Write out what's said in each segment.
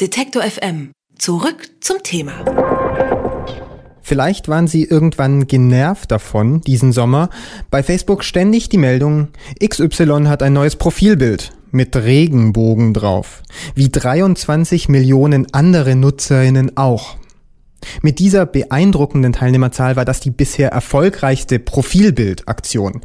Detektor FM. Zurück zum Thema. Vielleicht waren Sie irgendwann genervt davon, diesen Sommer, bei Facebook ständig die Meldung, XY hat ein neues Profilbild mit Regenbogen drauf, wie 23 Millionen andere Nutzerinnen auch. Mit dieser beeindruckenden Teilnehmerzahl war das die bisher erfolgreichste Profilbildaktion.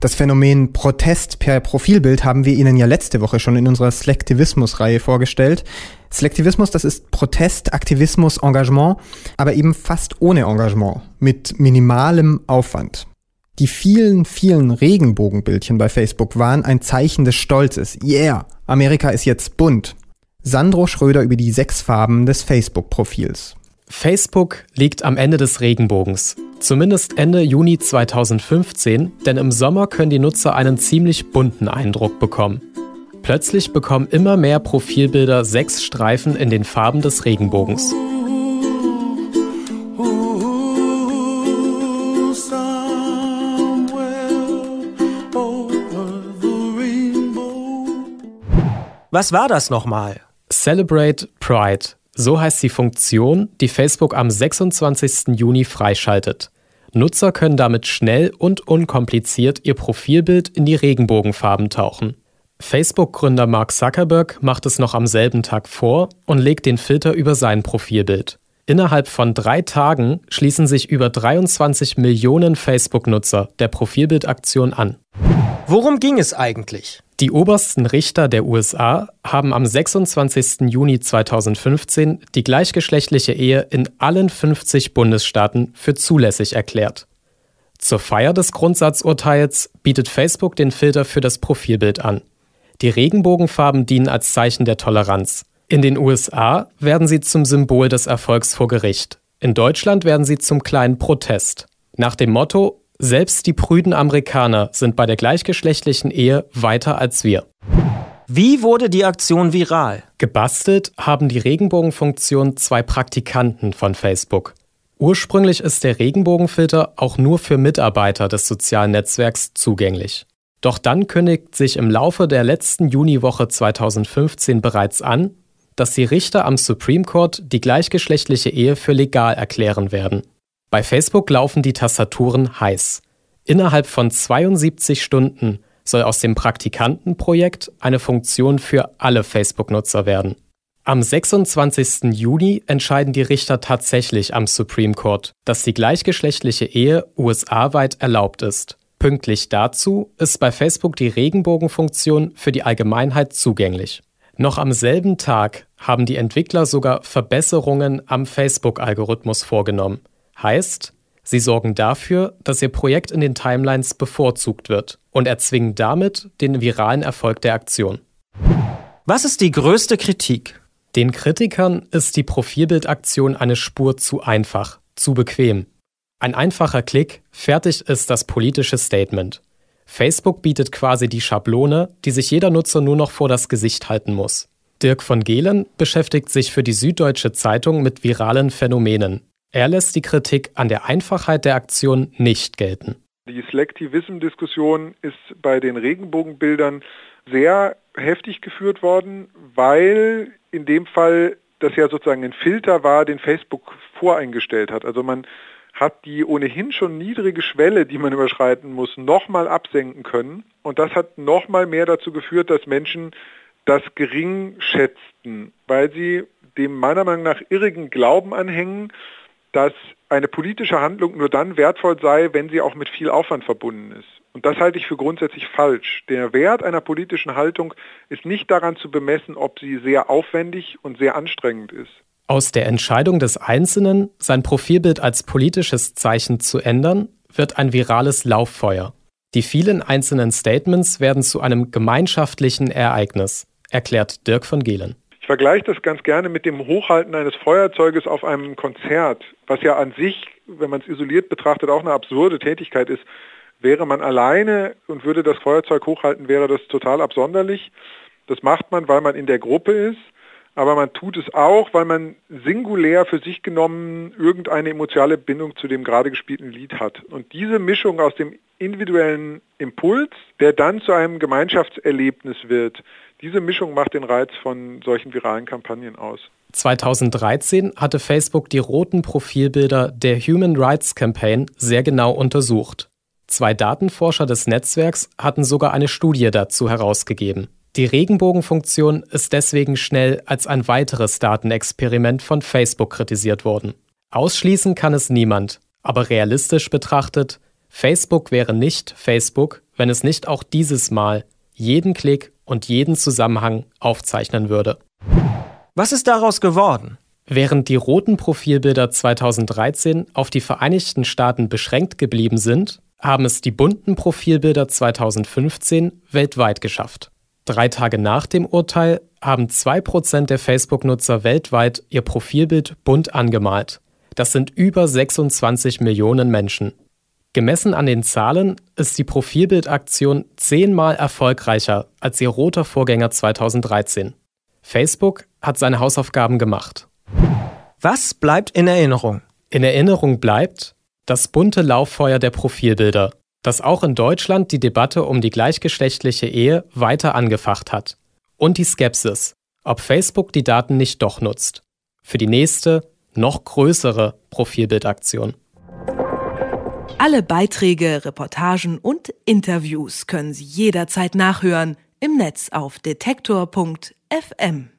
Das Phänomen Protest per Profilbild haben wir Ihnen ja letzte Woche schon in unserer Selektivismus-Reihe vorgestellt. Selektivismus, das ist Protest, Aktivismus, Engagement, aber eben fast ohne Engagement, mit minimalem Aufwand. Die vielen, vielen Regenbogenbildchen bei Facebook waren ein Zeichen des Stolzes. Yeah, Amerika ist jetzt bunt. Sandro Schröder über die sechs Farben des Facebook-Profils. Facebook liegt am Ende des Regenbogens. Zumindest Ende Juni 2015, denn im Sommer können die Nutzer einen ziemlich bunten Eindruck bekommen. Plötzlich bekommen immer mehr Profilbilder sechs Streifen in den Farben des Regenbogens. Was war das nochmal? Celebrate Pride so heißt die Funktion, die Facebook am 26. Juni freischaltet. Nutzer können damit schnell und unkompliziert ihr Profilbild in die Regenbogenfarben tauchen. Facebook-Gründer Mark Zuckerberg macht es noch am selben Tag vor und legt den Filter über sein Profilbild. Innerhalb von drei Tagen schließen sich über 23 Millionen Facebook-Nutzer der Profilbildaktion an. Worum ging es eigentlich? Die obersten Richter der USA haben am 26. Juni 2015 die gleichgeschlechtliche Ehe in allen 50 Bundesstaaten für zulässig erklärt. Zur Feier des Grundsatzurteils bietet Facebook den Filter für das Profilbild an. Die Regenbogenfarben dienen als Zeichen der Toleranz. In den USA werden sie zum Symbol des Erfolgs vor Gericht. In Deutschland werden sie zum kleinen Protest. Nach dem Motto selbst die prüden Amerikaner sind bei der gleichgeschlechtlichen Ehe weiter als wir. Wie wurde die Aktion viral? Gebastelt haben die Regenbogenfunktion zwei Praktikanten von Facebook. Ursprünglich ist der Regenbogenfilter auch nur für Mitarbeiter des sozialen Netzwerks zugänglich. Doch dann kündigt sich im Laufe der letzten Juniwoche 2015 bereits an, dass die Richter am Supreme Court die gleichgeschlechtliche Ehe für legal erklären werden. Bei Facebook laufen die Tastaturen heiß. Innerhalb von 72 Stunden soll aus dem Praktikantenprojekt eine Funktion für alle Facebook-Nutzer werden. Am 26. Juni entscheiden die Richter tatsächlich am Supreme Court, dass die gleichgeschlechtliche Ehe USA-weit erlaubt ist. Pünktlich dazu ist bei Facebook die Regenbogenfunktion für die Allgemeinheit zugänglich. Noch am selben Tag haben die Entwickler sogar Verbesserungen am Facebook-Algorithmus vorgenommen. Heißt, sie sorgen dafür, dass ihr Projekt in den Timelines bevorzugt wird und erzwingen damit den viralen Erfolg der Aktion. Was ist die größte Kritik? Den Kritikern ist die Profilbildaktion eine Spur zu einfach, zu bequem. Ein einfacher Klick, fertig ist das politische Statement. Facebook bietet quasi die Schablone, die sich jeder Nutzer nur noch vor das Gesicht halten muss. Dirk von Gehlen beschäftigt sich für die Süddeutsche Zeitung mit viralen Phänomenen. Er lässt die Kritik an der Einfachheit der Aktion nicht gelten. Die Selectivism-Diskussion ist bei den Regenbogenbildern sehr heftig geführt worden, weil in dem Fall das ja sozusagen ein Filter war, den Facebook voreingestellt hat. Also man hat die ohnehin schon niedrige Schwelle, die man überschreiten muss, nochmal absenken können. Und das hat nochmal mehr dazu geführt, dass Menschen das gering schätzten, weil sie dem meiner Meinung nach irrigen Glauben anhängen, dass eine politische Handlung nur dann wertvoll sei, wenn sie auch mit viel Aufwand verbunden ist. Und das halte ich für grundsätzlich falsch. Der Wert einer politischen Haltung ist nicht daran zu bemessen, ob sie sehr aufwendig und sehr anstrengend ist. Aus der Entscheidung des Einzelnen, sein Profilbild als politisches Zeichen zu ändern, wird ein virales Lauffeuer. Die vielen einzelnen Statements werden zu einem gemeinschaftlichen Ereignis, erklärt Dirk von Gehlen vergleiche das ganz gerne mit dem Hochhalten eines Feuerzeuges auf einem Konzert, was ja an sich, wenn man es isoliert betrachtet, auch eine absurde Tätigkeit ist. Wäre man alleine und würde das Feuerzeug hochhalten, wäre das total absonderlich. Das macht man, weil man in der Gruppe ist, aber man tut es auch, weil man singulär für sich genommen irgendeine emotionale Bindung zu dem gerade gespielten Lied hat. Und diese Mischung aus dem individuellen Impuls, der dann zu einem Gemeinschaftserlebnis wird. Diese Mischung macht den Reiz von solchen viralen Kampagnen aus. 2013 hatte Facebook die roten Profilbilder der Human Rights Campaign sehr genau untersucht. Zwei Datenforscher des Netzwerks hatten sogar eine Studie dazu herausgegeben. Die Regenbogenfunktion ist deswegen schnell als ein weiteres Datenexperiment von Facebook kritisiert worden. Ausschließen kann es niemand, aber realistisch betrachtet, Facebook wäre nicht Facebook, wenn es nicht auch dieses Mal jeden Klick und jeden Zusammenhang aufzeichnen würde. Was ist daraus geworden? Während die roten Profilbilder 2013 auf die Vereinigten Staaten beschränkt geblieben sind, haben es die bunten Profilbilder 2015 weltweit geschafft. Drei Tage nach dem Urteil haben 2% der Facebook-Nutzer weltweit ihr Profilbild bunt angemalt. Das sind über 26 Millionen Menschen. Gemessen an den Zahlen ist die Profilbildaktion zehnmal erfolgreicher als ihr roter Vorgänger 2013. Facebook hat seine Hausaufgaben gemacht. Was bleibt in Erinnerung? In Erinnerung bleibt das bunte Lauffeuer der Profilbilder, das auch in Deutschland die Debatte um die gleichgeschlechtliche Ehe weiter angefacht hat. Und die Skepsis, ob Facebook die Daten nicht doch nutzt. Für die nächste, noch größere Profilbildaktion. Alle Beiträge, Reportagen und Interviews können Sie jederzeit nachhören im Netz auf detektor.fm.